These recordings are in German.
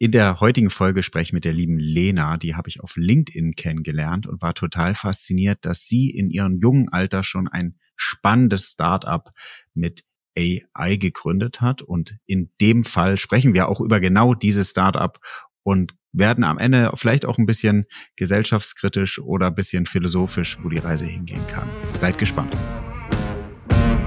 In der heutigen Folge spreche ich mit der lieben Lena, die habe ich auf LinkedIn kennengelernt und war total fasziniert, dass sie in ihrem jungen Alter schon ein spannendes Startup mit AI gegründet hat. Und in dem Fall sprechen wir auch über genau dieses Startup und werden am Ende vielleicht auch ein bisschen gesellschaftskritisch oder ein bisschen philosophisch, wo die Reise hingehen kann. Seid gespannt.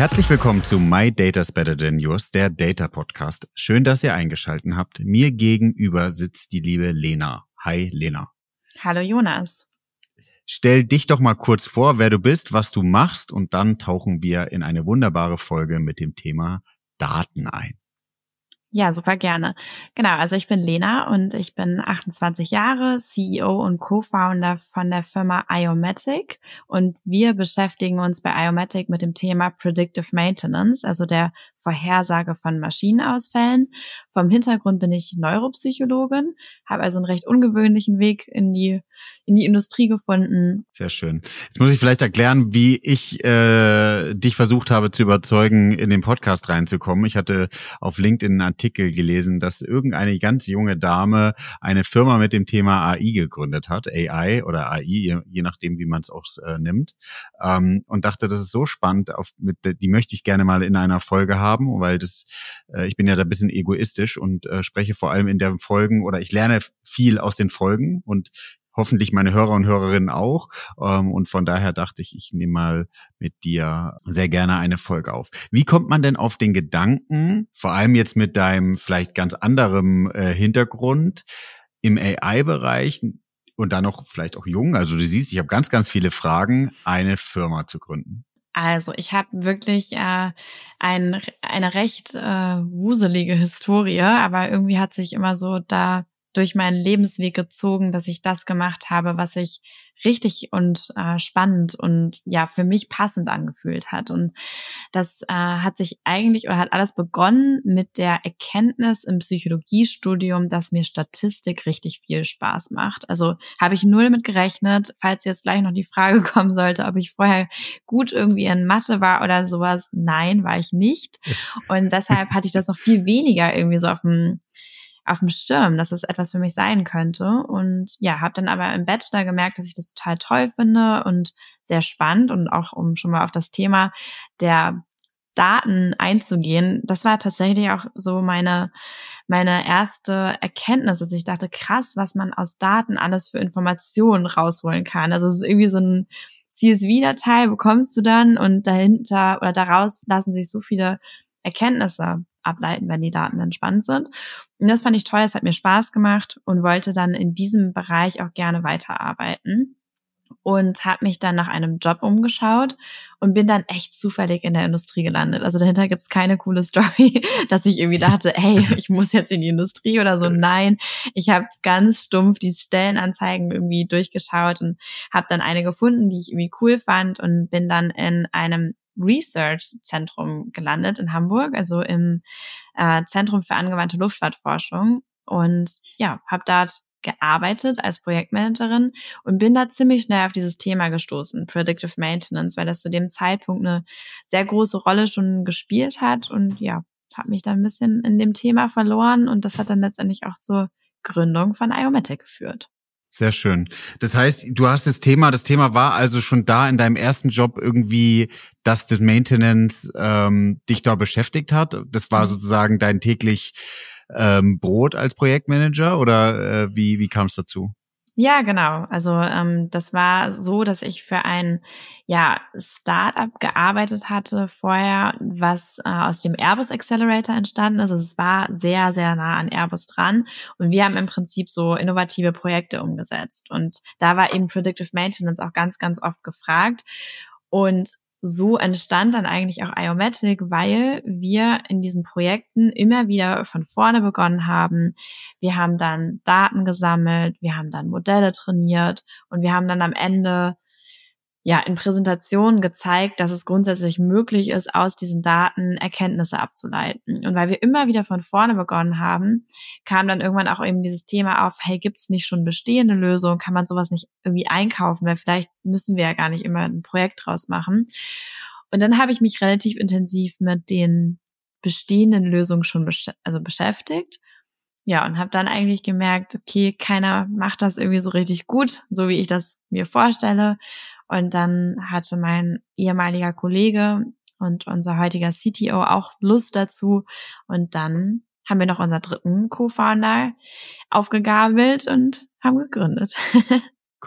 Herzlich willkommen zu My Data's Better Than Yours, der Data Podcast. Schön, dass ihr eingeschalten habt. Mir gegenüber sitzt die liebe Lena. Hi, Lena. Hallo, Jonas. Stell dich doch mal kurz vor, wer du bist, was du machst und dann tauchen wir in eine wunderbare Folge mit dem Thema Daten ein. Ja, super gerne. Genau, also ich bin Lena und ich bin 28 Jahre, CEO und Co-Founder von der Firma Iomatic und wir beschäftigen uns bei Iomatic mit dem Thema Predictive Maintenance, also der Vorhersage von Maschinenausfällen. Vom Hintergrund bin ich Neuropsychologin, habe also einen recht ungewöhnlichen Weg in die, in die Industrie gefunden. Sehr schön. Jetzt muss ich vielleicht erklären, wie ich äh, dich versucht habe zu überzeugen, in den Podcast reinzukommen. Ich hatte auf LinkedIn einen Artikel gelesen, dass irgendeine ganz junge Dame eine Firma mit dem Thema AI gegründet hat, AI oder AI, je, je nachdem, wie man es auch äh, nimmt. Ähm, und dachte, das ist so spannend, auf, mit, die möchte ich gerne mal in einer Folge haben haben, weil das, äh, ich bin ja da ein bisschen egoistisch und äh, spreche vor allem in den Folgen oder ich lerne viel aus den Folgen und hoffentlich meine Hörer und Hörerinnen auch. Ähm, und von daher dachte ich, ich nehme mal mit dir sehr gerne eine Folge auf. Wie kommt man denn auf den Gedanken, vor allem jetzt mit deinem vielleicht ganz anderem äh, Hintergrund im AI-Bereich und dann noch vielleicht auch jung, also du siehst, ich habe ganz, ganz viele Fragen, eine Firma zu gründen? Also, ich habe wirklich äh, ein, eine recht äh, wuselige Historie, aber irgendwie hat sich immer so da durch meinen Lebensweg gezogen, dass ich das gemacht habe, was ich richtig und äh, spannend und ja für mich passend angefühlt hat. Und das äh, hat sich eigentlich oder hat alles begonnen mit der Erkenntnis im Psychologiestudium, dass mir Statistik richtig viel Spaß macht. Also habe ich null mit gerechnet, falls jetzt gleich noch die Frage kommen sollte, ob ich vorher gut irgendwie in Mathe war oder sowas. Nein, war ich nicht. Und deshalb hatte ich das noch viel weniger irgendwie so auf dem auf dem Schirm, dass es etwas für mich sein könnte. Und ja, habe dann aber im Bachelor gemerkt, dass ich das total toll finde und sehr spannend und auch um schon mal auf das Thema der Daten einzugehen, das war tatsächlich auch so meine, meine erste Erkenntnis, dass ich dachte, krass, was man aus Daten alles für Informationen rausholen kann. Also es ist irgendwie so ein CSV-Datei bekommst du dann und dahinter oder daraus lassen sich so viele Erkenntnisse ableiten, wenn die Daten dann spannend sind. Und das fand ich toll, es hat mir Spaß gemacht und wollte dann in diesem Bereich auch gerne weiterarbeiten und habe mich dann nach einem Job umgeschaut und bin dann echt zufällig in der Industrie gelandet. Also dahinter gibt's keine coole Story, dass ich irgendwie dachte, hey, ich muss jetzt in die Industrie oder so. Nein, ich habe ganz stumpf die Stellenanzeigen irgendwie durchgeschaut und habe dann eine gefunden, die ich irgendwie cool fand und bin dann in einem Research-Zentrum gelandet in Hamburg, also im äh, Zentrum für angewandte Luftfahrtforschung. Und ja, habe dort gearbeitet als Projektmanagerin und bin da ziemlich schnell auf dieses Thema gestoßen, Predictive Maintenance, weil das zu dem Zeitpunkt eine sehr große Rolle schon gespielt hat und ja, habe mich da ein bisschen in dem Thema verloren und das hat dann letztendlich auch zur Gründung von Iomatic geführt. Sehr schön. Das heißt, du hast das Thema, das Thema war also schon da in deinem ersten Job irgendwie, dass das Maintenance ähm, dich da beschäftigt hat. Das war mhm. sozusagen dein täglich ähm, Brot als Projektmanager oder äh, wie, wie kam es dazu? Ja, genau. Also ähm, das war so, dass ich für ein ja, Startup gearbeitet hatte vorher, was äh, aus dem Airbus Accelerator entstanden ist. Also es war sehr, sehr nah an Airbus dran. Und wir haben im Prinzip so innovative Projekte umgesetzt. Und da war eben Predictive Maintenance auch ganz, ganz oft gefragt. Und so entstand dann eigentlich auch Iomatic, weil wir in diesen Projekten immer wieder von vorne begonnen haben. Wir haben dann Daten gesammelt, wir haben dann Modelle trainiert und wir haben dann am Ende ja in Präsentationen gezeigt, dass es grundsätzlich möglich ist, aus diesen Daten Erkenntnisse abzuleiten. Und weil wir immer wieder von vorne begonnen haben, kam dann irgendwann auch eben dieses Thema auf, hey, gibt es nicht schon bestehende Lösungen? Kann man sowas nicht irgendwie einkaufen? Weil vielleicht müssen wir ja gar nicht immer ein Projekt draus machen. Und dann habe ich mich relativ intensiv mit den bestehenden Lösungen schon besch also beschäftigt. Ja, und habe dann eigentlich gemerkt, okay, keiner macht das irgendwie so richtig gut, so wie ich das mir vorstelle. Und dann hatte mein ehemaliger Kollege und unser heutiger CTO auch Lust dazu. Und dann haben wir noch unseren dritten Co-Founder aufgegabelt und haben gegründet.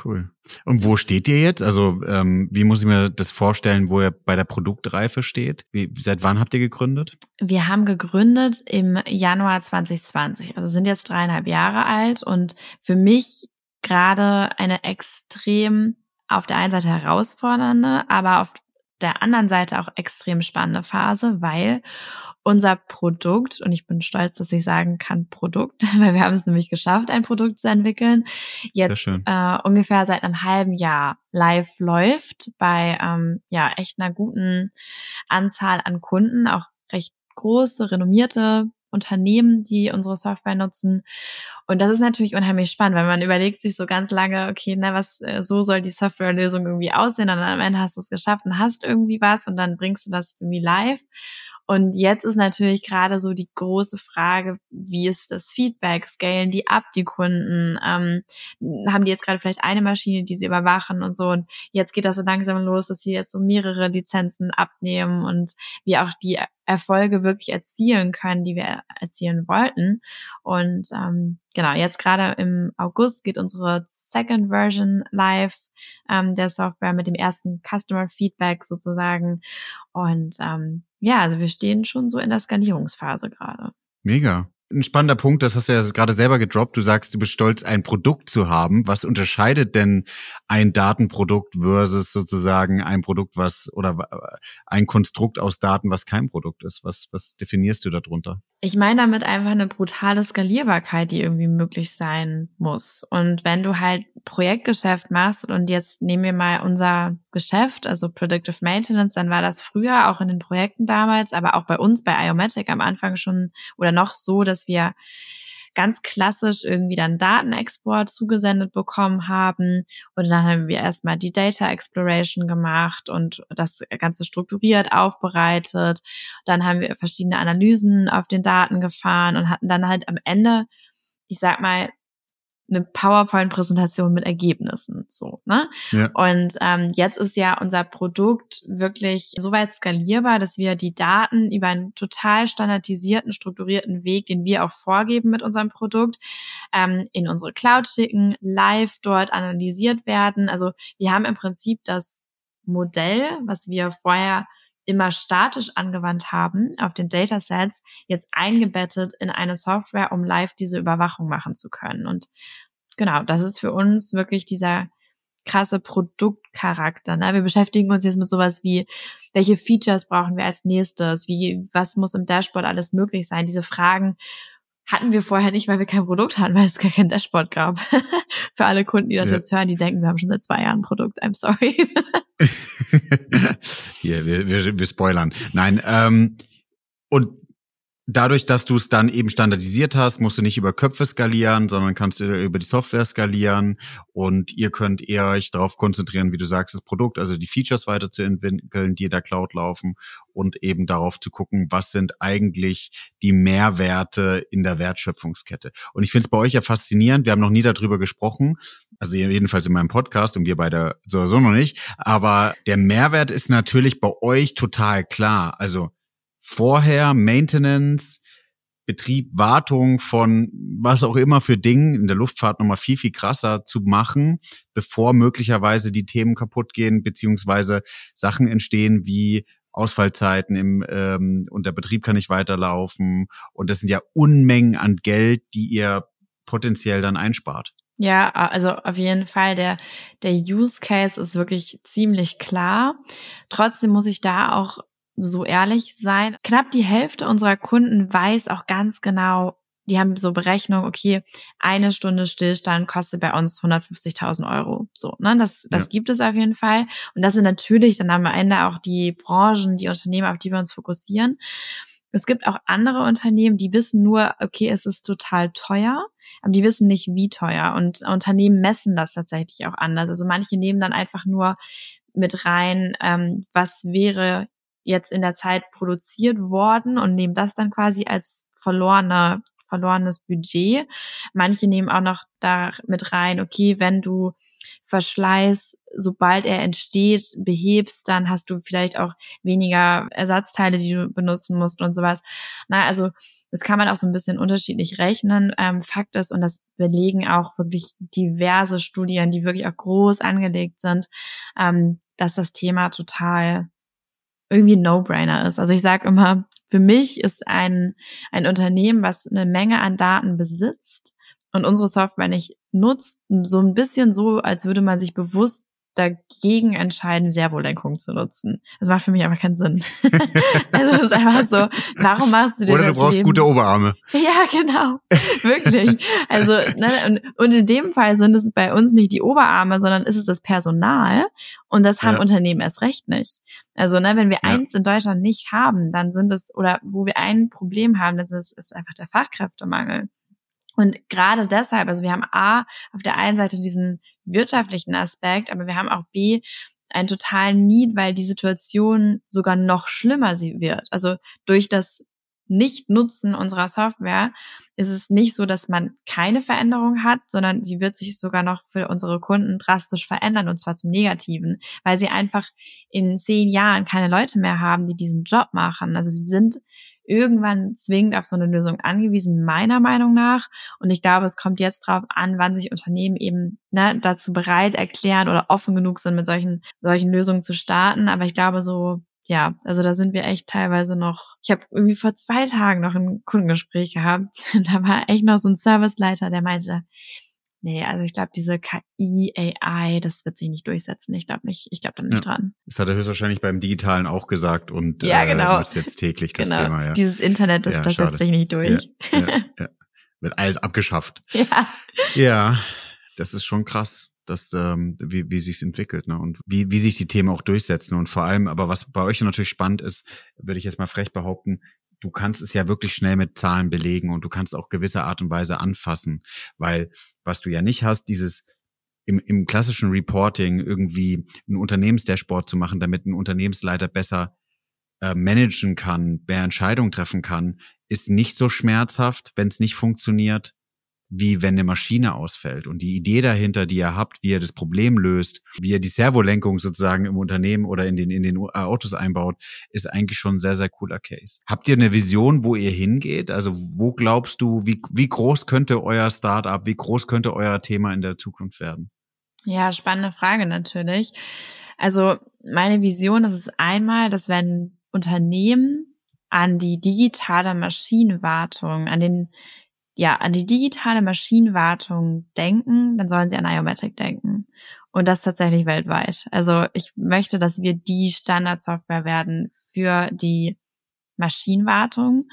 Cool. Und wo steht ihr jetzt? Also ähm, wie muss ich mir das vorstellen, wo ihr bei der Produktreife steht? Wie, seit wann habt ihr gegründet? Wir haben gegründet im Januar 2020, also sind jetzt dreieinhalb Jahre alt und für mich gerade eine extrem auf der einen Seite herausfordernde, aber auf der anderen Seite auch extrem spannende Phase, weil unser Produkt, und ich bin stolz, dass ich sagen kann Produkt, weil wir haben es nämlich geschafft, ein Produkt zu entwickeln, jetzt äh, ungefähr seit einem halben Jahr live läuft bei ähm, ja echt einer guten Anzahl an Kunden, auch recht große, renommierte Unternehmen, die unsere Software nutzen. Und das ist natürlich unheimlich spannend, weil man überlegt sich so ganz lange, okay, na, was, äh, so soll die Softwarelösung irgendwie aussehen und dann am Ende hast du es geschafft und hast irgendwie was und dann bringst du das irgendwie live. Und jetzt ist natürlich gerade so die große Frage, wie ist das Feedback? Scalen die ab, die Kunden? Ähm, haben die jetzt gerade vielleicht eine Maschine, die sie überwachen und so? Und jetzt geht das so langsam los, dass sie jetzt so mehrere Lizenzen abnehmen und wir auch die Erfolge wirklich erzielen können, die wir erzielen wollten. Und ähm, genau, jetzt gerade im August geht unsere Second Version live ähm, der Software mit dem ersten Customer Feedback sozusagen. Und ähm, ja, also wir stehen schon so in der Skalierungsphase gerade. Mega ein spannender Punkt, das hast du ja gerade selber gedroppt. Du sagst, du bist stolz, ein Produkt zu haben. Was unterscheidet denn ein Datenprodukt versus sozusagen ein Produkt, was oder ein Konstrukt aus Daten, was kein Produkt ist? Was, was definierst du darunter? Ich meine damit einfach eine brutale Skalierbarkeit, die irgendwie möglich sein muss. Und wenn du halt Projektgeschäft machst und jetzt nehmen wir mal unser Geschäft, also Predictive Maintenance, dann war das früher auch in den Projekten damals, aber auch bei uns bei Iomatic am Anfang schon oder noch so, dass wir ganz klassisch irgendwie dann Datenexport zugesendet bekommen haben. Und dann haben wir erstmal die Data Exploration gemacht und das Ganze strukturiert aufbereitet. Dann haben wir verschiedene Analysen auf den Daten gefahren und hatten dann halt am Ende, ich sag mal, eine PowerPoint-Präsentation mit Ergebnissen. So, ne? Ja. Und ähm, jetzt ist ja unser Produkt wirklich so weit skalierbar, dass wir die Daten über einen total standardisierten, strukturierten Weg, den wir auch vorgeben mit unserem Produkt, ähm, in unsere Cloud schicken, live dort analysiert werden. Also wir haben im Prinzip das Modell, was wir vorher immer statisch angewandt haben auf den Datasets, jetzt eingebettet in eine Software, um live diese Überwachung machen zu können. Und genau, das ist für uns wirklich dieser krasse Produktcharakter. Ne? Wir beschäftigen uns jetzt mit sowas wie, welche Features brauchen wir als nächstes? Wie, was muss im Dashboard alles möglich sein? Diese Fragen hatten wir vorher nicht, weil wir kein Produkt hatten, weil es gar kein Dashboard gab. Für alle Kunden, die das ja. jetzt hören, die denken, wir haben schon seit zwei Jahren ein Produkt. I'm sorry. Hier, wir, wir, wir spoilern. Nein, ähm, und dadurch, dass du es dann eben standardisiert hast, musst du nicht über Köpfe skalieren, sondern kannst du über die Software skalieren und ihr könnt eher euch darauf konzentrieren, wie du sagst, das Produkt, also die Features weiterzuentwickeln, die in der Cloud laufen und eben darauf zu gucken, was sind eigentlich die Mehrwerte in der Wertschöpfungskette. Und ich finde es bei euch ja faszinierend, wir haben noch nie darüber gesprochen, also jedenfalls in meinem Podcast und wir beide sowieso noch nicht, aber der Mehrwert ist natürlich bei euch total klar. Also vorher Maintenance, Betrieb, Wartung von was auch immer für Dingen in der Luftfahrt nochmal viel, viel krasser zu machen, bevor möglicherweise die Themen kaputt gehen, beziehungsweise Sachen entstehen wie Ausfallzeiten im ähm, und der Betrieb kann nicht weiterlaufen. Und das sind ja Unmengen an Geld, die ihr potenziell dann einspart. Ja, also auf jeden Fall, der, der Use Case ist wirklich ziemlich klar. Trotzdem muss ich da auch so ehrlich sein. Knapp die Hälfte unserer Kunden weiß auch ganz genau, die haben so Berechnung, okay, eine Stunde Stillstand kostet bei uns 150.000 Euro. So, ne, das, das ja. gibt es auf jeden Fall. Und das sind natürlich dann am Ende auch die Branchen, die Unternehmen, auf die wir uns fokussieren. Es gibt auch andere Unternehmen, die wissen nur, okay, es ist total teuer, aber die wissen nicht, wie teuer. Und Unternehmen messen das tatsächlich auch anders. Also manche nehmen dann einfach nur mit rein, ähm, was wäre jetzt in der Zeit produziert worden und nehmen das dann quasi als verlorene verlorenes Budget. Manche nehmen auch noch da mit rein, okay, wenn du Verschleiß, sobald er entsteht, behebst, dann hast du vielleicht auch weniger Ersatzteile, die du benutzen musst und sowas. Na, also das kann man auch so ein bisschen unterschiedlich rechnen. Ähm, Fakt ist, und das belegen auch wirklich diverse Studien, die wirklich auch groß angelegt sind, ähm, dass das Thema total irgendwie ein No-Brainer ist. Also ich sage immer, für mich ist ein, ein Unternehmen, was eine Menge an Daten besitzt und unsere Software nicht nutzt, so ein bisschen so, als würde man sich bewusst dagegen entscheiden, Servolenkung zu nutzen. Das macht für mich einfach keinen Sinn. also es ist einfach so, warum machst du dir Oder du brauchst Leben? gute Oberarme. Ja, genau. Wirklich. Also, ne, und, in dem Fall sind es bei uns nicht die Oberarme, sondern ist es das Personal. Und das haben ja. Unternehmen erst recht nicht. Also, ne, wenn wir ja. eins in Deutschland nicht haben, dann sind es, oder wo wir ein Problem haben, das ist, ist einfach der Fachkräftemangel. Und gerade deshalb, also wir haben A, auf der einen Seite diesen wirtschaftlichen Aspekt, aber wir haben auch B, einen totalen Need, weil die Situation sogar noch schlimmer sie wird. Also durch das Nicht-Nutzen unserer Software ist es nicht so, dass man keine Veränderung hat, sondern sie wird sich sogar noch für unsere Kunden drastisch verändern und zwar zum Negativen, weil sie einfach in zehn Jahren keine Leute mehr haben, die diesen Job machen. Also sie sind irgendwann zwingend auf so eine Lösung angewiesen, meiner Meinung nach. Und ich glaube, es kommt jetzt drauf an, wann sich Unternehmen eben ne, dazu bereit erklären oder offen genug sind, mit solchen, solchen Lösungen zu starten. Aber ich glaube, so ja, also da sind wir echt teilweise noch. Ich habe irgendwie vor zwei Tagen noch ein Kundengespräch gehabt. Da war echt noch so ein Serviceleiter, der meinte, Nee, also ich glaube, diese KI, AI, das wird sich nicht durchsetzen. Ich glaube nicht, ich glaube da nicht ja. dran. Das hat er höchstwahrscheinlich beim Digitalen auch gesagt und ja, genau. äh, ist jetzt täglich das genau. Thema. Ja. Dieses Internet, das, ja, das setzt sich nicht durch. Ja. Wird alles abgeschafft. Ja. Ja, das ist schon krass dass ähm, wie, wie sich's entwickelt ne? und wie, wie sich die Themen auch durchsetzen und vor allem, aber was bei euch natürlich spannend ist, würde ich jetzt mal frech behaupten, du kannst es ja wirklich schnell mit Zahlen belegen und du kannst auch gewisse Art und Weise anfassen, weil was du ja nicht hast, dieses im, im klassischen Reporting irgendwie ein Unternehmensdashboard zu machen, damit ein Unternehmensleiter besser äh, managen kann, mehr Entscheidungen treffen kann, ist nicht so schmerzhaft, wenn es nicht funktioniert, wie wenn eine Maschine ausfällt. Und die Idee dahinter, die ihr habt, wie ihr das Problem löst, wie ihr die Servolenkung sozusagen im Unternehmen oder in den, in den äh, Autos einbaut, ist eigentlich schon ein sehr, sehr cooler Case. Habt ihr eine Vision, wo ihr hingeht? Also wo glaubst du, wie, wie groß könnte euer Startup, wie groß könnte euer Thema in der Zukunft werden? Ja, spannende Frage natürlich. Also meine Vision ist es einmal, dass wenn Unternehmen an die digitale Maschinenwartung, an den ja, an die digitale Maschinenwartung denken, dann sollen sie an Iomatic denken. Und das tatsächlich weltweit. Also ich möchte, dass wir die Standardsoftware werden für die Maschinenwartung.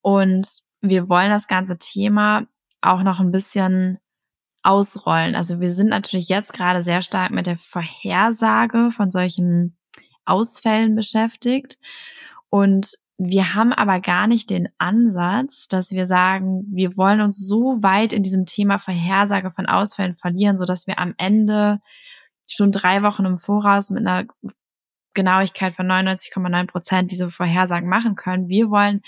Und wir wollen das ganze Thema auch noch ein bisschen ausrollen. Also wir sind natürlich jetzt gerade sehr stark mit der Vorhersage von solchen Ausfällen beschäftigt. Und wir haben aber gar nicht den Ansatz, dass wir sagen, wir wollen uns so weit in diesem Thema Vorhersage von Ausfällen verlieren, so dass wir am Ende schon drei Wochen im Voraus mit einer Genauigkeit von 99,9 Prozent diese Vorhersagen machen können. Wir wollen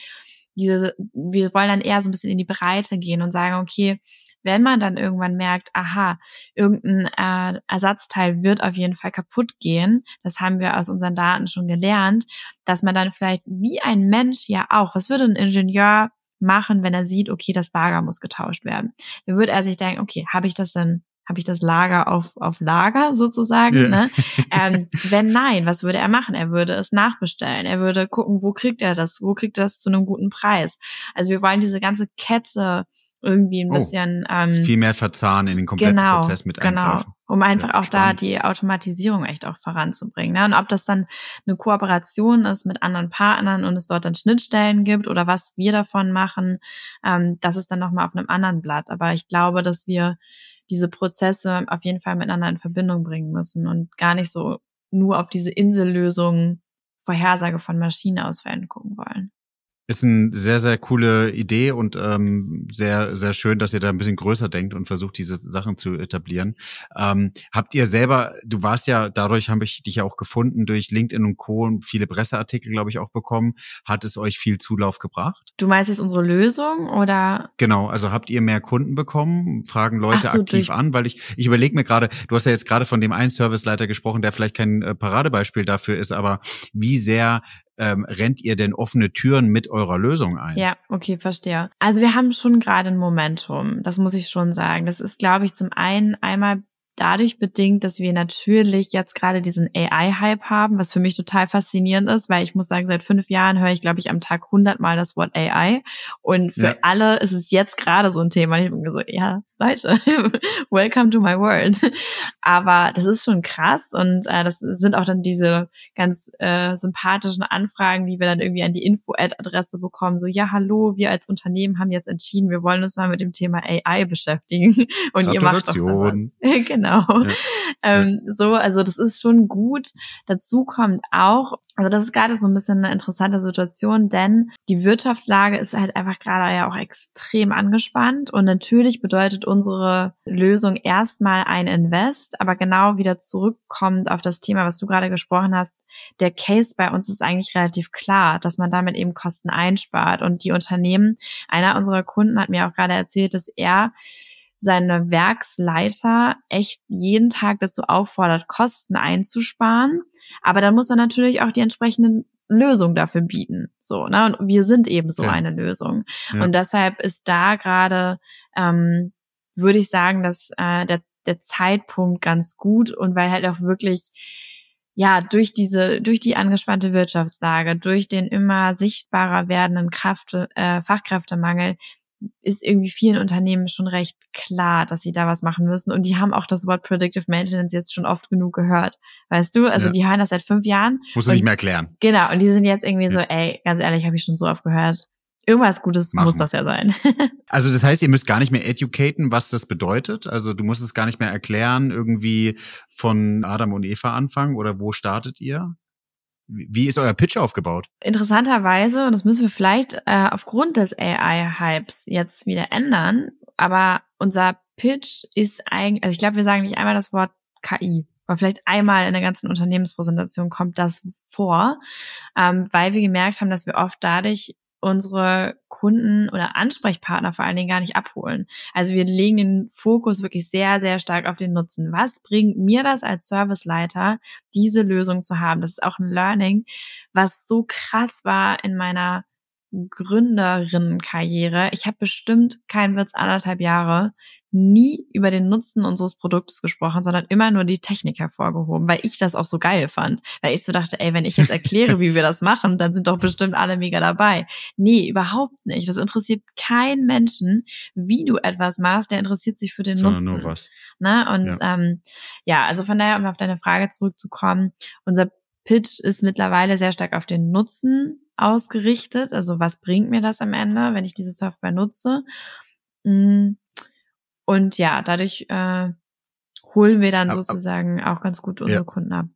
diese, wir wollen dann eher so ein bisschen in die Breite gehen und sagen, okay, wenn man dann irgendwann merkt, aha, irgendein äh, Ersatzteil wird auf jeden Fall kaputt gehen, das haben wir aus unseren Daten schon gelernt, dass man dann vielleicht wie ein Mensch ja auch, was würde ein Ingenieur machen, wenn er sieht, okay, das Lager muss getauscht werden? Dann würde er sich denken, okay, habe ich das denn habe ich das Lager auf, auf Lager sozusagen? Ja. Ne? Ähm, wenn nein, was würde er machen? Er würde es nachbestellen. Er würde gucken, wo kriegt er das? Wo kriegt er das zu einem guten Preis? Also wir wollen diese ganze Kette irgendwie ein oh, bisschen ähm, viel mehr verzahnen in den kompletten genau, Prozess mit genau. um einfach ja, auch spannend. da die Automatisierung echt auch voranzubringen. Ne? Und ob das dann eine Kooperation ist mit anderen Partnern und es dort dann Schnittstellen gibt oder was wir davon machen, ähm, das ist dann nochmal auf einem anderen Blatt. Aber ich glaube, dass wir diese Prozesse auf jeden Fall miteinander in Verbindung bringen müssen und gar nicht so nur auf diese Insellösung Vorhersage von Maschinenausfällen gucken wollen. Ist eine sehr, sehr coole Idee und ähm, sehr, sehr schön, dass ihr da ein bisschen größer denkt und versucht, diese Sachen zu etablieren. Ähm, habt ihr selber, du warst ja, dadurch habe ich dich ja auch gefunden, durch LinkedIn und Co. und viele Presseartikel, glaube ich, auch bekommen. Hat es euch viel Zulauf gebracht? Du meinst jetzt unsere Lösung oder? Genau, also habt ihr mehr Kunden bekommen? Fragen Leute so, aktiv an? Weil ich, ich überlege mir gerade, du hast ja jetzt gerade von dem einen Serviceleiter gesprochen, der vielleicht kein äh, Paradebeispiel dafür ist, aber wie sehr ähm, rennt ihr denn offene Türen mit eurer Lösung ein? Ja, okay, verstehe. Also wir haben schon gerade ein Momentum, das muss ich schon sagen. Das ist, glaube ich, zum einen einmal dadurch bedingt, dass wir natürlich jetzt gerade diesen AI-Hype haben, was für mich total faszinierend ist, weil ich muss sagen, seit fünf Jahren höre ich, glaube ich, am Tag hundertmal das Wort AI. Und für ja. alle ist es jetzt gerade so ein Thema. Ich bin so, ja, Leute, welcome to my world. Aber das ist schon krass und äh, das sind auch dann diese ganz äh, sympathischen Anfragen, die wir dann irgendwie an die Info-Ad-Adresse bekommen. So, ja, hallo, wir als Unternehmen haben jetzt entschieden, wir wollen uns mal mit dem Thema AI beschäftigen und ihr macht doch was. genau. Ja. Ähm, so, also das ist schon gut. Dazu kommt auch, also das ist gerade so ein bisschen eine interessante Situation, denn die Wirtschaftslage ist halt einfach gerade ja auch extrem angespannt und natürlich bedeutet unsere Lösung erstmal ein Invest, aber genau wieder zurückkommt auf das Thema, was du gerade gesprochen hast. Der Case bei uns ist eigentlich relativ klar, dass man damit eben Kosten einspart und die Unternehmen, einer unserer Kunden hat mir auch gerade erzählt, dass er seine Werksleiter echt jeden Tag dazu auffordert, Kosten einzusparen. Aber dann muss er natürlich auch die entsprechenden Lösung dafür bieten. So, ne? Und wir sind eben so ja. eine Lösung. Ja. Und deshalb ist da gerade ähm, würde ich sagen, dass äh, der, der Zeitpunkt ganz gut und weil halt auch wirklich ja, durch diese, durch die angespannte Wirtschaftslage, durch den immer sichtbarer werdenden Kraft, äh, Fachkräftemangel, ist irgendwie vielen Unternehmen schon recht klar, dass sie da was machen müssen. Und die haben auch das Wort Predictive Maintenance jetzt schon oft genug gehört. Weißt du? Also ja. die hören das seit fünf Jahren. Muss du nicht mehr erklären. Genau. Und die sind jetzt irgendwie so, ey, ganz ehrlich, habe ich schon so oft gehört. Irgendwas Gutes Machen. muss das ja sein. also das heißt, ihr müsst gar nicht mehr educaten, was das bedeutet. Also du musst es gar nicht mehr erklären, irgendwie von Adam und Eva anfangen oder wo startet ihr? Wie ist euer Pitch aufgebaut? Interessanterweise, und das müssen wir vielleicht äh, aufgrund des AI-Hypes jetzt wieder ändern, aber unser Pitch ist eigentlich, also ich glaube, wir sagen nicht einmal das Wort KI. Oder vielleicht einmal in der ganzen Unternehmenspräsentation kommt das vor, ähm, weil wir gemerkt haben, dass wir oft dadurch unsere Kunden oder Ansprechpartner vor allen Dingen gar nicht abholen. Also wir legen den Fokus wirklich sehr, sehr stark auf den Nutzen. Was bringt mir das als Serviceleiter, diese Lösung zu haben? Das ist auch ein Learning, was so krass war in meiner Gründerinnenkarriere. Ich habe bestimmt kein Witz anderthalb Jahre nie über den Nutzen unseres Produktes gesprochen, sondern immer nur die Technik hervorgehoben, weil ich das auch so geil fand. Weil ich so dachte, ey, wenn ich jetzt erkläre, wie wir das machen, dann sind doch bestimmt alle mega dabei. Nee, überhaupt nicht. Das interessiert keinen Menschen, wie du etwas machst, der interessiert sich für den sondern Nutzen. Nur was. Na, und ja. Ähm, ja, also von daher, um auf deine Frage zurückzukommen, unser Pitch ist mittlerweile sehr stark auf den Nutzen ausgerichtet. Also was bringt mir das am Ende, wenn ich diese Software nutze? Mm. Und ja, dadurch äh, holen wir dann sozusagen auch ganz gut unsere ja. Kunden ab.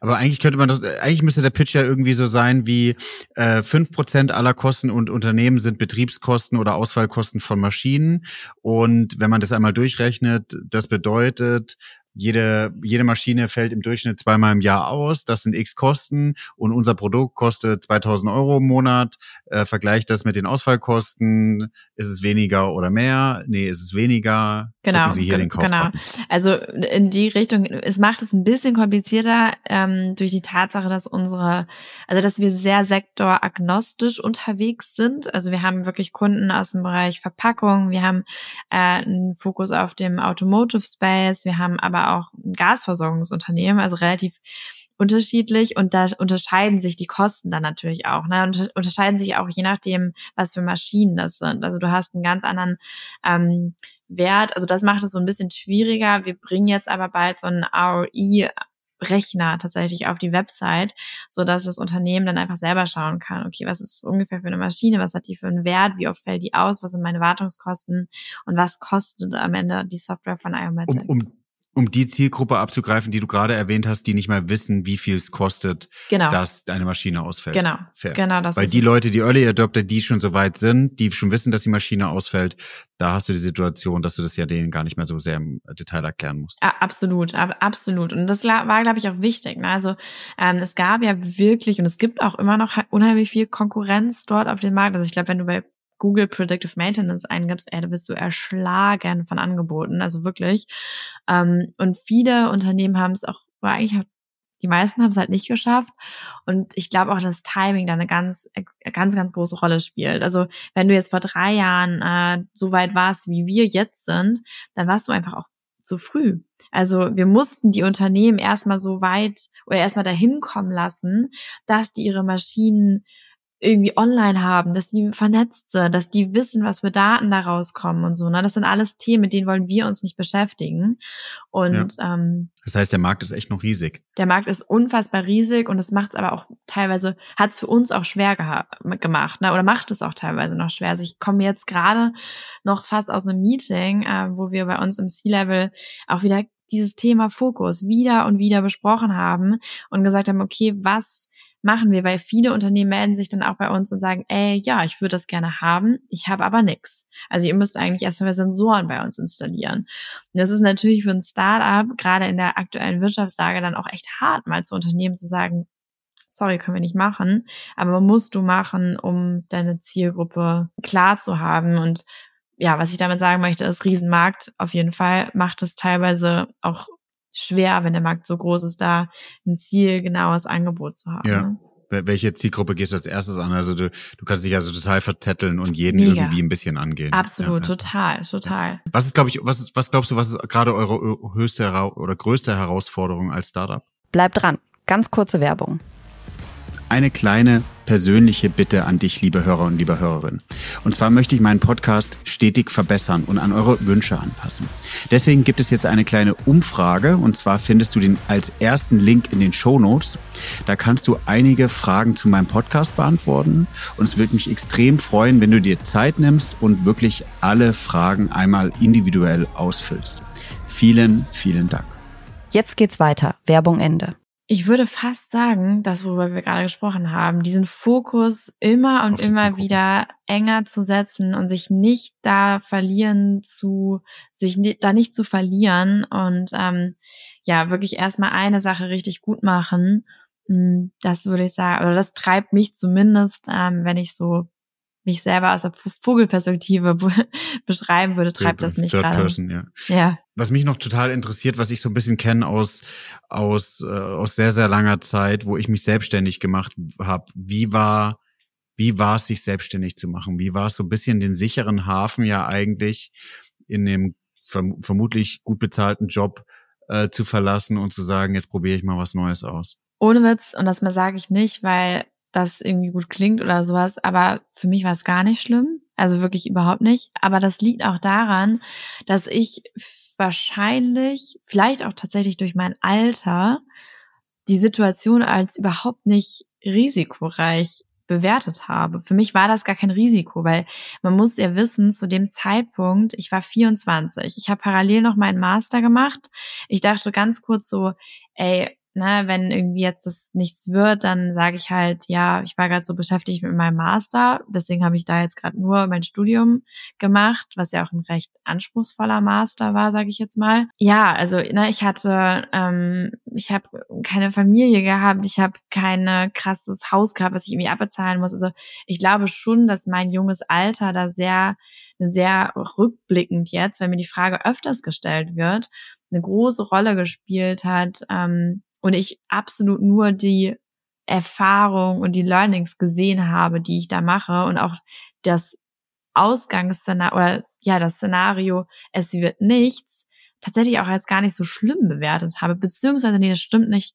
Aber eigentlich könnte man das, eigentlich müsste der Pitch ja irgendwie so sein wie äh, fünf äh, Prozent aller Kosten und Unternehmen sind Betriebskosten oder Ausfallkosten von Maschinen. Und wenn man das einmal durchrechnet, das bedeutet, jede, jede Maschine fällt im Durchschnitt zweimal im Jahr aus, das sind x Kosten und unser Produkt kostet 2000 Euro im Monat, äh, vergleicht das mit den Ausfallkosten, ist es weniger oder mehr? Nee, ist es weniger? Genau, Sie hier den genau. Also in die Richtung, es macht es ein bisschen komplizierter ähm, durch die Tatsache, dass unsere, also dass wir sehr sektoragnostisch unterwegs sind. Also wir haben wirklich Kunden aus dem Bereich Verpackung, wir haben äh, einen Fokus auf dem Automotive Space, wir haben aber auch ein Gasversorgungsunternehmen, also relativ unterschiedlich und da unterscheiden sich die Kosten dann natürlich auch. Ne? Und unterscheiden sich auch je nachdem, was für Maschinen das sind. Also du hast einen ganz anderen ähm, Wert. Also das macht es so ein bisschen schwieriger. Wir bringen jetzt aber bald so einen ROI Rechner tatsächlich auf die Website, so dass das Unternehmen dann einfach selber schauen kann, okay, was ist ungefähr für eine Maschine, was hat die für einen Wert, wie oft fällt die aus, was sind meine Wartungskosten und was kostet am Ende die Software von Iomatic. Um, um um die Zielgruppe abzugreifen, die du gerade erwähnt hast, die nicht mal wissen, wie viel es kostet, genau. dass deine Maschine ausfällt. Genau. Fair. Genau, das Weil die es. Leute, die Early Adopter, die schon so weit sind, die schon wissen, dass die Maschine ausfällt, da hast du die Situation, dass du das ja denen gar nicht mehr so sehr im Detail erklären musst. Absolut, absolut. Und das war, glaube ich, auch wichtig. Ne? Also ähm, es gab ja wirklich und es gibt auch immer noch unheimlich viel Konkurrenz dort auf dem Markt. Also ich glaube, wenn du bei Google Predictive Maintenance eingibst, ey, da bist du erschlagen von Angeboten, also wirklich. Ähm, und viele Unternehmen haben es auch, oder eigentlich die meisten haben es halt nicht geschafft. Und ich glaube auch, dass Timing da eine ganz, ganz, ganz große Rolle spielt. Also wenn du jetzt vor drei Jahren äh, so weit warst, wie wir jetzt sind, dann warst du einfach auch zu früh. Also wir mussten die Unternehmen erstmal so weit oder erstmal dahin kommen lassen, dass die ihre Maschinen irgendwie online haben, dass die vernetzt sind, dass die wissen, was für Daten da rauskommen und so. Ne? Das sind alles Themen, mit denen wollen wir uns nicht beschäftigen. Und ja. ähm, das heißt, der Markt ist echt noch riesig. Der Markt ist unfassbar riesig und es macht es aber auch teilweise, hat es für uns auch schwer gemacht, ne? oder macht es auch teilweise noch schwer. Also ich komme jetzt gerade noch fast aus einem Meeting, äh, wo wir bei uns im C-Level auch wieder dieses Thema Fokus wieder und wieder besprochen haben und gesagt haben, okay, was machen wir, weil viele Unternehmen melden sich dann auch bei uns und sagen, ey, ja, ich würde das gerne haben, ich habe aber nichts. Also ihr müsst eigentlich erstmal Sensoren bei uns installieren. Und das ist natürlich für ein Startup, gerade in der aktuellen Wirtschaftslage, dann auch echt hart, mal zu Unternehmen zu sagen, sorry, können wir nicht machen, aber musst du machen, um deine Zielgruppe klar zu haben und ja, was ich damit sagen möchte, ist Riesenmarkt auf jeden Fall macht es teilweise auch schwer, wenn der Markt so groß ist, da ein zielgenaues Angebot zu haben. Ja. Ne? Welche Zielgruppe gehst du als erstes an? Also du, du kannst dich also total verzetteln und jeden Mega. irgendwie ein bisschen angehen. Absolut, ja, total, total. Was ist, glaube ich, was, was glaubst du, was ist gerade eure höchste oder größte Herausforderung als Startup? Bleibt dran. Ganz kurze Werbung eine kleine persönliche Bitte an dich, liebe Hörer und liebe Hörerin. Und zwar möchte ich meinen Podcast stetig verbessern und an eure Wünsche anpassen. Deswegen gibt es jetzt eine kleine Umfrage und zwar findest du den als ersten Link in den Show Notes. Da kannst du einige Fragen zu meinem Podcast beantworten und es würde mich extrem freuen, wenn du dir Zeit nimmst und wirklich alle Fragen einmal individuell ausfüllst. Vielen, vielen Dank. Jetzt geht's weiter. Werbung Ende ich würde fast sagen, das, worüber wir gerade gesprochen haben, diesen Fokus immer und immer wieder enger zu setzen und sich nicht da verlieren zu, sich da nicht zu verlieren und ähm, ja, wirklich erstmal eine Sache richtig gut machen. Hm, das würde ich sagen, oder das treibt mich zumindest, ähm, wenn ich so mich selber aus der Vogelperspektive beschreiben würde, treibt das mich gerade. Person, ja. ja. Was mich noch total interessiert, was ich so ein bisschen kenne aus aus äh, aus sehr sehr langer Zeit, wo ich mich selbstständig gemacht habe. Wie war wie war es sich selbstständig zu machen? Wie war es so ein bisschen den sicheren Hafen ja eigentlich in dem verm vermutlich gut bezahlten Job äh, zu verlassen und zu sagen, jetzt probiere ich mal was Neues aus? Ohne Witz und das mal sage ich nicht, weil das irgendwie gut klingt oder sowas, aber für mich war es gar nicht schlimm. Also wirklich überhaupt nicht. Aber das liegt auch daran, dass ich wahrscheinlich, vielleicht auch tatsächlich durch mein Alter, die Situation als überhaupt nicht risikoreich bewertet habe. Für mich war das gar kein Risiko, weil man muss ja wissen, zu dem Zeitpunkt, ich war 24, ich habe parallel noch meinen Master gemacht. Ich dachte ganz kurz so, ey, ne, wenn irgendwie jetzt das nichts wird, dann sage ich halt, ja, ich war gerade so beschäftigt mit meinem Master, deswegen habe ich da jetzt gerade nur mein Studium gemacht, was ja auch ein recht anspruchsvoller Master war, sage ich jetzt mal. Ja, also ne, ich hatte, ähm, ich habe keine Familie gehabt, ich habe kein krasses Haus gehabt, was ich irgendwie abbezahlen muss. Also ich glaube schon, dass mein junges Alter da sehr, sehr rückblickend jetzt, wenn mir die Frage öfters gestellt wird, eine große Rolle gespielt hat ähm, und ich absolut nur die Erfahrung und die Learnings gesehen habe, die ich da mache und auch das Ausgangsszenario oder ja, das Szenario, es wird nichts, tatsächlich auch als gar nicht so schlimm bewertet habe, beziehungsweise nee, das stimmt nicht.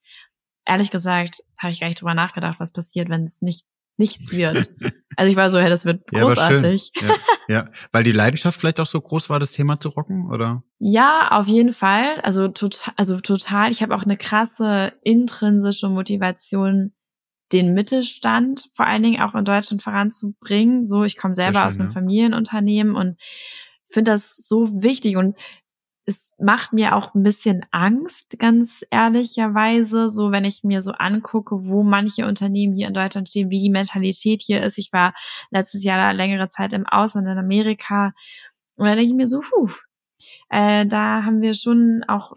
Ehrlich gesagt, habe ich gar nicht drüber nachgedacht, was passiert, wenn es nicht nichts wird. Also ich war so, ja, das wird großartig. Ja, ja, weil die Leidenschaft vielleicht auch so groß war, das Thema zu rocken, oder? Ja, auf jeden Fall. Also total, also total. Ich habe auch eine krasse intrinsische Motivation, den Mittelstand vor allen Dingen auch in Deutschland voranzubringen. So, ich komme selber schön, aus einem ja. Familienunternehmen und finde das so wichtig und es macht mir auch ein bisschen Angst, ganz ehrlicherweise, so wenn ich mir so angucke, wo manche Unternehmen hier in Deutschland stehen, wie die Mentalität hier ist. Ich war letztes Jahr längere Zeit im Ausland in Amerika und da denke ich mir so, puh, äh, da haben wir schon auch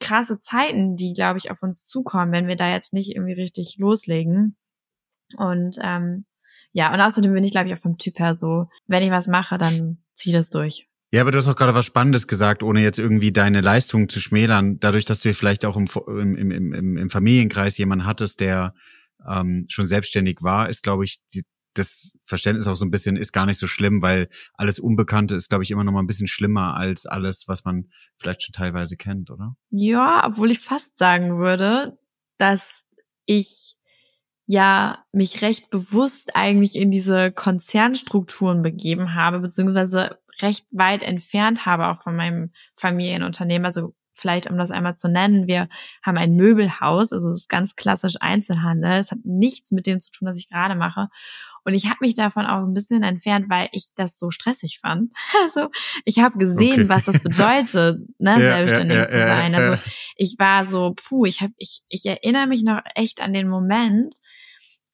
krasse Zeiten, die, glaube ich, auf uns zukommen, wenn wir da jetzt nicht irgendwie richtig loslegen. Und ähm, ja, und außerdem bin ich, glaube ich, auch vom Typ her so, wenn ich was mache, dann zieh das durch. Ja, aber du hast auch gerade was Spannendes gesagt, ohne jetzt irgendwie deine Leistung zu schmälern. Dadurch, dass du vielleicht auch im, im, im, im Familienkreis jemanden hattest, der ähm, schon selbstständig war, ist, glaube ich, die, das Verständnis auch so ein bisschen ist gar nicht so schlimm, weil alles Unbekannte ist, glaube ich, immer noch mal ein bisschen schlimmer als alles, was man vielleicht schon teilweise kennt, oder? Ja, obwohl ich fast sagen würde, dass ich ja mich recht bewusst eigentlich in diese Konzernstrukturen begeben habe, beziehungsweise recht weit entfernt habe, auch von meinem Familienunternehmen. Also vielleicht, um das einmal zu nennen, wir haben ein Möbelhaus, also es ist ganz klassisch Einzelhandel. Es hat nichts mit dem zu tun, was ich gerade mache. Und ich habe mich davon auch ein bisschen entfernt, weil ich das so stressig fand. Also ich habe gesehen, okay. was das bedeutet, ne, ja, selbstständig ja, ja, zu sein. Also ich war so, puh, ich habe, ich, ich erinnere mich noch echt an den Moment,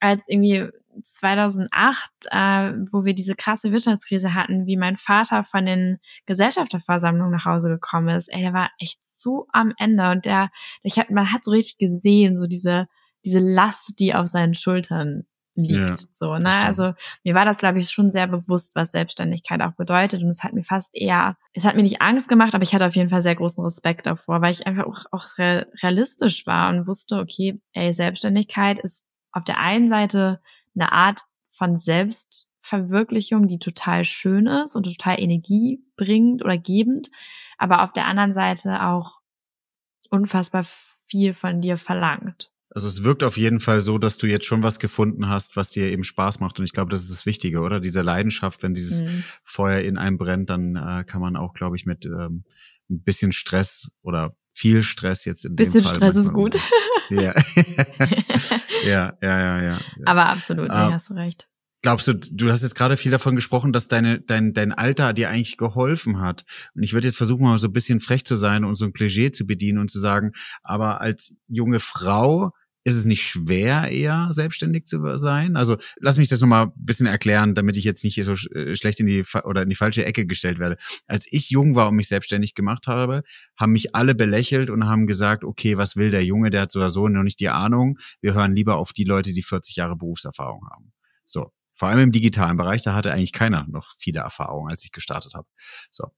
als irgendwie 2008, äh, wo wir diese krasse Wirtschaftskrise hatten, wie mein Vater von den Gesellschafterversammlungen nach Hause gekommen ist. Ey, der war echt so am Ende und der, ich hat, man hat so richtig gesehen, so diese, diese Last, die auf seinen Schultern liegt. Ja, so, ne? Also mir war das, glaube ich, schon sehr bewusst, was Selbstständigkeit auch bedeutet. Und es hat mir fast eher, es hat mir nicht Angst gemacht, aber ich hatte auf jeden Fall sehr großen Respekt davor, weil ich einfach auch, auch realistisch war und wusste, okay, ey, Selbstständigkeit ist auf der einen Seite eine Art von Selbstverwirklichung, die total schön ist und total Energie bringt oder gebend, aber auf der anderen Seite auch unfassbar viel von dir verlangt. Also es wirkt auf jeden Fall so, dass du jetzt schon was gefunden hast, was dir eben Spaß macht. Und ich glaube, das ist das Wichtige, oder? Diese Leidenschaft, wenn dieses mhm. Feuer in einem brennt, dann äh, kann man auch, glaube ich, mit ähm, ein bisschen Stress oder viel Stress jetzt in bisschen dem Fall. Bisschen Stress ist gut. Ja. ja, ja, ja, ja. Aber absolut, nee, uh, hast du recht. Glaubst du, du hast jetzt gerade viel davon gesprochen, dass deine, dein, dein Alter dir eigentlich geholfen hat. Und ich würde jetzt versuchen, mal so ein bisschen frech zu sein und so ein Klischee zu bedienen und zu sagen, aber als junge Frau ist es nicht schwer, eher selbstständig zu sein? Also lass mich das nochmal ein bisschen erklären, damit ich jetzt nicht so äh, schlecht in die oder in die falsche Ecke gestellt werde. Als ich jung war und mich selbstständig gemacht habe, haben mich alle belächelt und haben gesagt, okay, was will der Junge, der hat so oder so noch nicht die Ahnung. Wir hören lieber auf die Leute, die 40 Jahre Berufserfahrung haben. So. Vor allem im digitalen Bereich, da hatte eigentlich keiner noch viele Erfahrungen, als ich gestartet habe. So.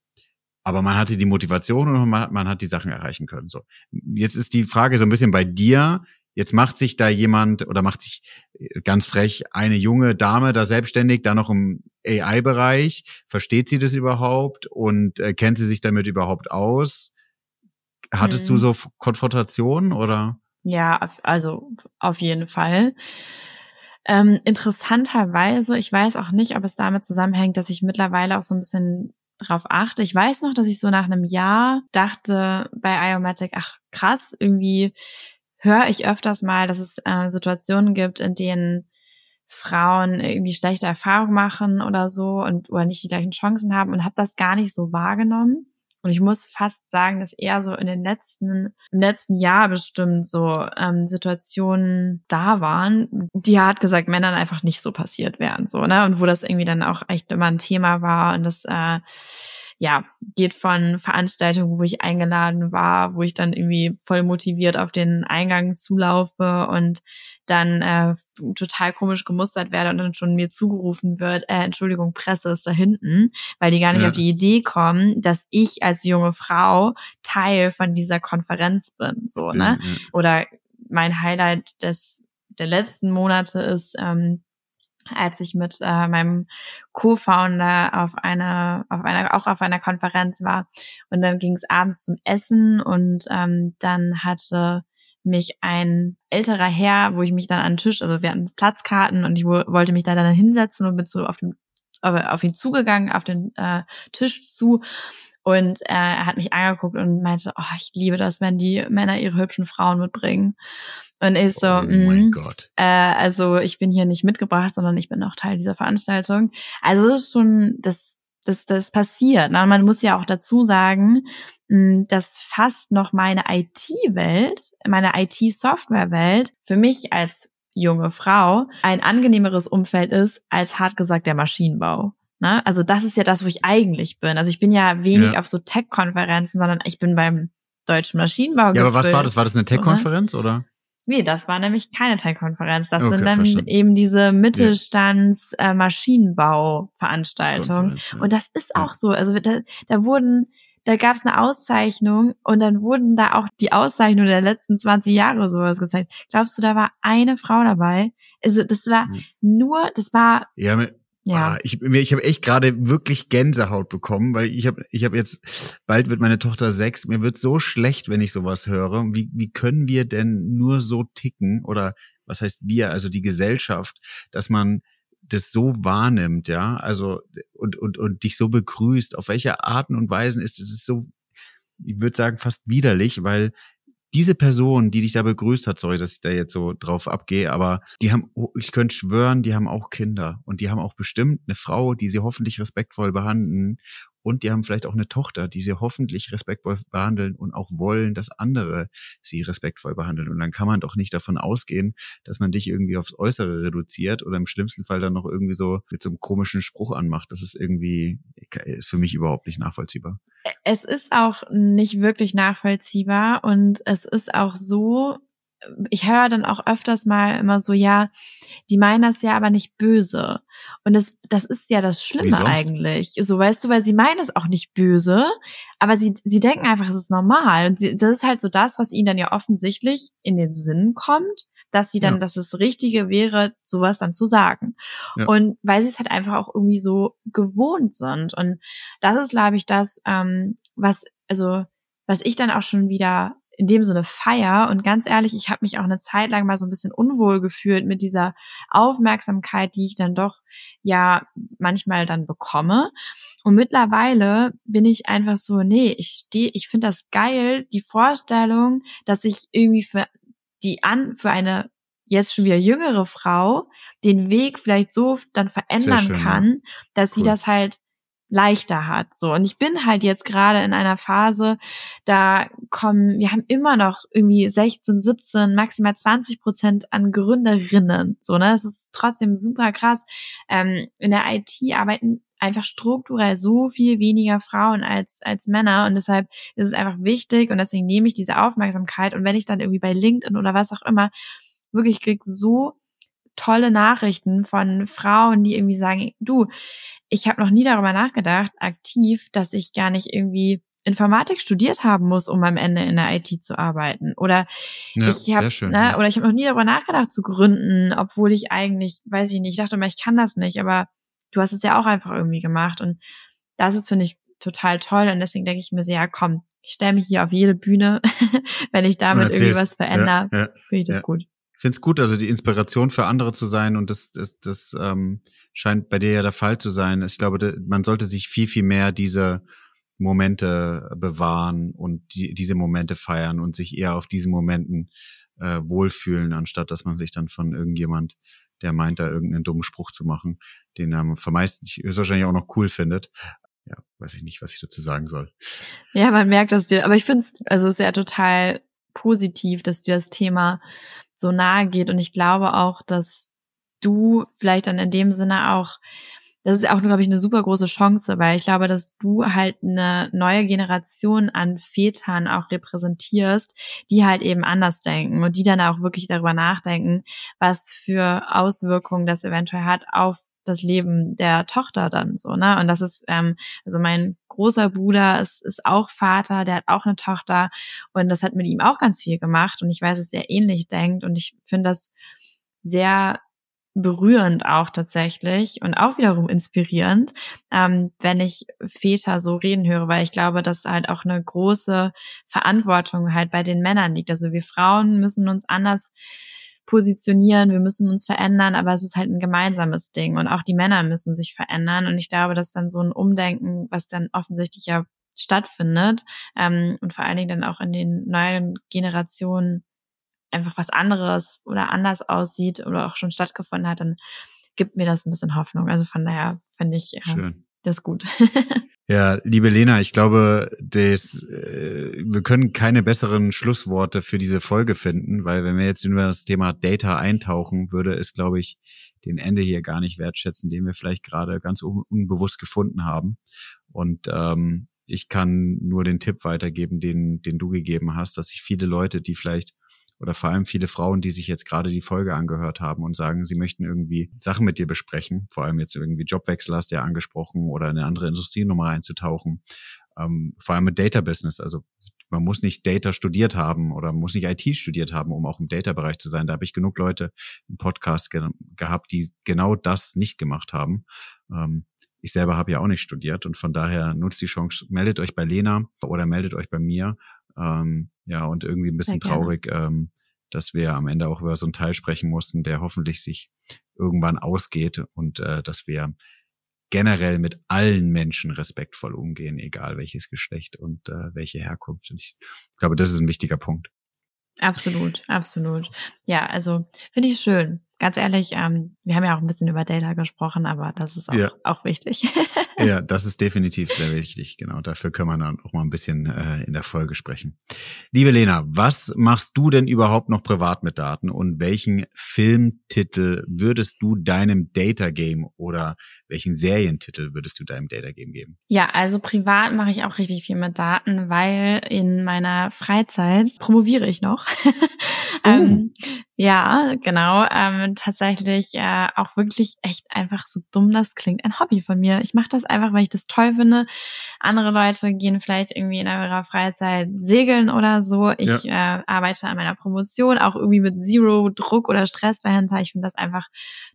Aber man hatte die Motivation und man, man hat die Sachen erreichen können. So. Jetzt ist die Frage so ein bisschen bei dir, Jetzt macht sich da jemand oder macht sich äh, ganz frech eine junge Dame da selbstständig, da noch im AI-Bereich. Versteht sie das überhaupt und äh, kennt sie sich damit überhaupt aus? Hattest hm. du so Konfrontationen oder? Ja, also auf jeden Fall. Ähm, interessanterweise, ich weiß auch nicht, ob es damit zusammenhängt, dass ich mittlerweile auch so ein bisschen drauf achte. Ich weiß noch, dass ich so nach einem Jahr dachte bei Iomatic, ach krass, irgendwie höre ich öfters mal, dass es äh, Situationen gibt, in denen Frauen irgendwie schlechte Erfahrungen machen oder so und oder nicht die gleichen Chancen haben und habe das gar nicht so wahrgenommen Und ich muss fast sagen, dass eher so in den letzten, im letzten Jahr bestimmt so ähm, Situationen da waren, die hat gesagt Männern einfach nicht so passiert wären, so, ne? Und wo das irgendwie dann auch echt immer ein Thema war und das, äh, ja, geht von Veranstaltungen, wo ich eingeladen war, wo ich dann irgendwie voll motiviert auf den Eingang zulaufe und dann äh, total komisch gemustert werde und dann schon mir zugerufen wird, äh, Entschuldigung, Presse ist da hinten, weil die gar nicht ja. auf die Idee kommen, dass ich als junge Frau Teil von dieser Konferenz bin, so, ne? Mhm. Oder mein Highlight des der letzten Monate ist, ähm, als ich mit äh, meinem Co-Founder auf einer, auf einer, auch auf einer Konferenz war. Und dann ging es abends zum Essen und ähm, dann hatte mich ein älterer Herr, wo ich mich dann an den Tisch, also wir hatten Platzkarten und ich wollte mich da dann hinsetzen und bin so auf, dem, auf ihn zugegangen, auf den äh, Tisch zu. Und äh, er hat mich angeguckt und meinte, oh, ich liebe das, wenn die Männer ihre hübschen Frauen mitbringen. Und ich so, oh mein mm, Gott. Äh, also ich bin hier nicht mitgebracht, sondern ich bin auch Teil dieser Veranstaltung. Also das ist schon, das, das, das passiert. Na, man muss ja auch dazu sagen, dass fast noch meine IT-Welt, meine IT-Software-Welt für mich als junge Frau ein angenehmeres Umfeld ist als hart gesagt der Maschinenbau. Na, also das ist ja das, wo ich eigentlich bin. Also ich bin ja wenig ja. auf so Tech-Konferenzen, sondern ich bin beim deutschen Maschinenbau. Ja, aber was war das? War das eine Tech-Konferenz oder? Nee, das war nämlich keine Tech-Konferenz. Das okay, sind dann verstanden. eben diese Mittelstands-Maschinenbau-Veranstaltungen. Ja. Und das ist auch so. Also da, da wurden, da gab es eine Auszeichnung und dann wurden da auch die Auszeichnungen der letzten 20 Jahre sowas gezeigt. Glaubst du, da war eine Frau dabei? Also das war hm. nur, das war. Ja, ja. Ah, ich ich habe echt gerade wirklich Gänsehaut bekommen, weil ich habe ich habe jetzt bald wird meine Tochter sechs. Mir wird so schlecht, wenn ich sowas höre. Wie wie können wir denn nur so ticken oder was heißt wir, also die Gesellschaft, dass man das so wahrnimmt, ja, also und und und dich so begrüßt. Auf welche Arten und Weisen ist es so ich würde sagen fast widerlich, weil diese Person, die dich da begrüßt hat, sorry, dass ich da jetzt so drauf abgehe, aber die haben, ich könnte schwören, die haben auch Kinder und die haben auch bestimmt eine Frau, die sie hoffentlich respektvoll behandeln und die haben vielleicht auch eine Tochter, die sie hoffentlich respektvoll behandeln und auch wollen, dass andere sie respektvoll behandeln. Und dann kann man doch nicht davon ausgehen, dass man dich irgendwie aufs Äußere reduziert oder im schlimmsten Fall dann noch irgendwie so mit so einem komischen Spruch anmacht. Das ist irgendwie ist für mich überhaupt nicht nachvollziehbar. Es ist auch nicht wirklich nachvollziehbar und es ist auch so, ich höre dann auch öfters mal immer so, ja, die meinen das ja aber nicht böse. Und das, das ist ja das Schlimme eigentlich. So, weißt du, weil sie meinen es auch nicht böse, aber sie, sie denken einfach, es ist normal. Und sie, das ist halt so das, was ihnen dann ja offensichtlich in den Sinn kommt, dass sie dann, ja. dass es Richtige wäre, sowas dann zu sagen. Ja. Und weil sie es halt einfach auch irgendwie so gewohnt sind. Und das ist, glaube ich, das, ähm, was, also, was ich dann auch schon wieder in dem Sinne feier. Und ganz ehrlich, ich habe mich auch eine Zeit lang mal so ein bisschen unwohl gefühlt mit dieser Aufmerksamkeit, die ich dann doch ja manchmal dann bekomme. Und mittlerweile bin ich einfach so, nee, ich stehe, ich finde das geil, die Vorstellung, dass ich irgendwie für die an, für eine jetzt schon wieder jüngere Frau den Weg vielleicht so dann verändern schön, kann, dass cool. sie das halt leichter hat. So. Und ich bin halt jetzt gerade in einer Phase, da kommen, wir haben immer noch irgendwie 16, 17, maximal 20 Prozent an Gründerinnen. So, ne? Das ist trotzdem super krass. Ähm, in der IT arbeiten einfach strukturell so viel weniger Frauen als, als Männer und deshalb ist es einfach wichtig und deswegen nehme ich diese Aufmerksamkeit und wenn ich dann irgendwie bei LinkedIn oder was auch immer wirklich krieg so tolle Nachrichten von Frauen, die irgendwie sagen, du, ich habe noch nie darüber nachgedacht, aktiv, dass ich gar nicht irgendwie Informatik studiert haben muss, um am Ende in der IT zu arbeiten. Oder ja, ich habe ne, ja. oder ich habe noch nie darüber nachgedacht zu gründen, obwohl ich eigentlich, weiß ich nicht, ich dachte immer, ich kann das nicht, aber du hast es ja auch einfach irgendwie gemacht. Und das ist, finde ich, total toll. Und deswegen denke ich mir sehr, ja, komm, ich stelle mich hier auf jede Bühne, wenn ich damit irgendwie was verändere, ja, finde ich das gut. Ich finde es gut, also die Inspiration für andere zu sein und das, das, das ähm, scheint bei dir ja der Fall zu sein. Ich glaube, man sollte sich viel, viel mehr diese Momente bewahren und die, diese Momente feiern und sich eher auf diesen Momenten äh, wohlfühlen, anstatt dass man sich dann von irgendjemand, der meint, da irgendeinen dummen Spruch zu machen, den er vermeintlich höchstwahrscheinlich auch noch cool findet, ja, weiß ich nicht, was ich dazu sagen soll. Ja, man merkt das dir, aber ich finde es, also ja total positiv, dass dir das Thema so nahe geht. Und ich glaube auch, dass du vielleicht dann in dem Sinne auch das ist auch, glaube ich, eine super große Chance, weil ich glaube, dass du halt eine neue Generation an Vätern auch repräsentierst, die halt eben anders denken und die dann auch wirklich darüber nachdenken, was für Auswirkungen das eventuell hat auf das Leben der Tochter dann so, ne? Und das ist, ähm, also mein großer Bruder ist, ist auch Vater, der hat auch eine Tochter und das hat mit ihm auch ganz viel gemacht und ich weiß, dass er ähnlich denkt und ich finde das sehr berührend auch tatsächlich und auch wiederum inspirierend, ähm, wenn ich Väter so reden höre, weil ich glaube, dass halt auch eine große Verantwortung halt bei den Männern liegt. Also wir Frauen müssen uns anders positionieren, wir müssen uns verändern, aber es ist halt ein gemeinsames Ding und auch die Männer müssen sich verändern und ich glaube, dass dann so ein Umdenken, was dann offensichtlich ja stattfindet ähm, und vor allen Dingen dann auch in den neuen Generationen einfach was anderes oder anders aussieht oder auch schon stattgefunden hat, dann gibt mir das ein bisschen Hoffnung. Also von daher finde ich äh, das gut. ja, liebe Lena, ich glaube, das, äh, wir können keine besseren Schlussworte für diese Folge finden, weil wenn wir jetzt über das Thema Data eintauchen, würde es, glaube ich, den Ende hier gar nicht wertschätzen, den wir vielleicht gerade ganz un unbewusst gefunden haben. Und ähm, ich kann nur den Tipp weitergeben, den, den du gegeben hast, dass sich viele Leute, die vielleicht oder vor allem viele Frauen, die sich jetzt gerade die Folge angehört haben und sagen, sie möchten irgendwie Sachen mit dir besprechen, vor allem jetzt irgendwie Jobwechsel hast du ja angesprochen oder eine andere Industrie nochmal einzutauchen, ähm, vor allem mit Data Business, also man muss nicht Data studiert haben oder muss nicht IT studiert haben, um auch im Data-Bereich zu sein. Da habe ich genug Leute im Podcast ge gehabt, die genau das nicht gemacht haben. Ähm, ich selber habe ja auch nicht studiert und von daher nutzt die Chance, meldet euch bei Lena oder meldet euch bei mir ähm, ja, und irgendwie ein bisschen traurig, ähm, dass wir am Ende auch über so einen Teil sprechen mussten, der hoffentlich sich irgendwann ausgeht und äh, dass wir generell mit allen Menschen respektvoll umgehen, egal welches Geschlecht und äh, welche Herkunft. Und ich glaube, das ist ein wichtiger Punkt. Absolut, absolut. Ja, also finde ich schön ganz ehrlich, ähm, wir haben ja auch ein bisschen über Data gesprochen, aber das ist auch, ja. auch wichtig. ja, das ist definitiv sehr wichtig. Genau, dafür können wir dann auch mal ein bisschen äh, in der Folge sprechen. Liebe Lena, was machst du denn überhaupt noch privat mit Daten und welchen Filmtitel würdest du deinem Data Game oder welchen Serientitel würdest du deinem Data Game geben? Ja, also privat mache ich auch richtig viel mit Daten, weil in meiner Freizeit promoviere ich noch. Uh. ähm, ja, genau. Ähm, tatsächlich äh, auch wirklich echt einfach so dumm das klingt. Ein Hobby von mir. Ich mache das einfach, weil ich das toll finde. Andere Leute gehen vielleicht irgendwie in ihrer Freizeit segeln oder so. Ich ja. äh, arbeite an meiner Promotion, auch irgendwie mit Zero Druck oder Stress dahinter. Ich finde das einfach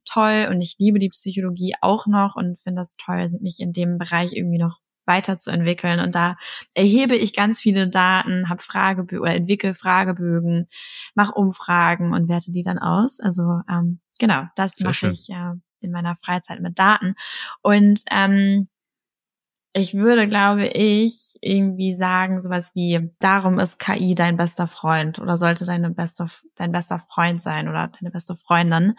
toll und ich liebe die Psychologie auch noch und finde das toll, mich in dem Bereich irgendwie noch weiterzuentwickeln. Und da erhebe ich ganz viele Daten, habe Fragebögen oder entwickle Fragebögen, mache Umfragen und werte die dann aus. Also ähm, genau, das mache ich äh, in meiner Freizeit mit Daten. Und ähm, ich würde, glaube ich, irgendwie sagen, sowas wie, darum ist KI dein bester Freund oder sollte deine beste, dein bester Freund sein oder deine beste Freundin,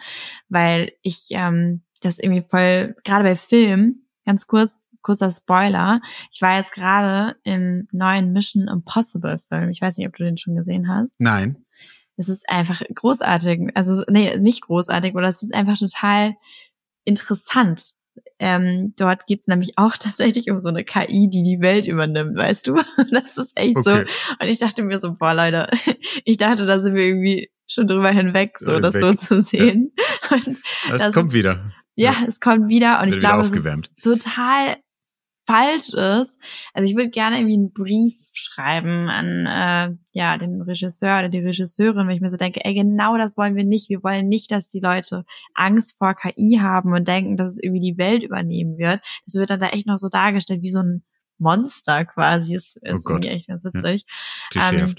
weil ich ähm, das irgendwie voll, gerade bei Film, ganz kurz, kurzer Spoiler. Ich war jetzt gerade im neuen Mission Impossible Film. Ich weiß nicht, ob du den schon gesehen hast. Nein. Es ist einfach großartig. Also, nee, nicht großartig, oder es ist einfach total interessant. Ähm, dort geht's nämlich auch tatsächlich um so eine KI, die die Welt übernimmt, weißt du? Das ist echt okay. so. Und ich dachte mir so, boah, Leute, ich dachte, da sind wir irgendwie schon drüber hinweg, so das so zu sehen. Ja. Und das, das kommt wieder. Ja, es kommt wieder und Wird ich glaube, es ist total falsch ist. Also ich würde gerne irgendwie einen Brief schreiben an äh, ja den Regisseur oder die Regisseurin, wenn ich mir so denke, ey, genau das wollen wir nicht. Wir wollen nicht, dass die Leute Angst vor KI haben und denken, dass es irgendwie die Welt übernehmen wird. Das wird dann da echt noch so dargestellt wie so ein Monster quasi. Das ist oh irgendwie echt ganz witzig. Ja. Ähm,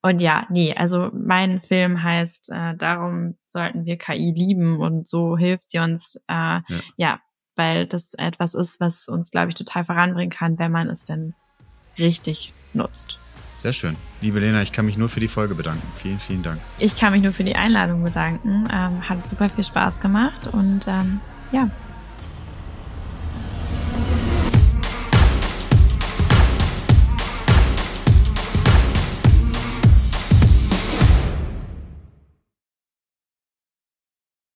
und ja, nee, also mein Film heißt, äh, darum sollten wir KI lieben und so hilft sie uns, äh, ja. ja weil das etwas ist, was uns, glaube ich, total voranbringen kann, wenn man es denn richtig nutzt. Sehr schön. Liebe Lena, ich kann mich nur für die Folge bedanken. Vielen, vielen Dank. Ich kann mich nur für die Einladung bedanken. Ähm, hat super viel Spaß gemacht und ähm, ja,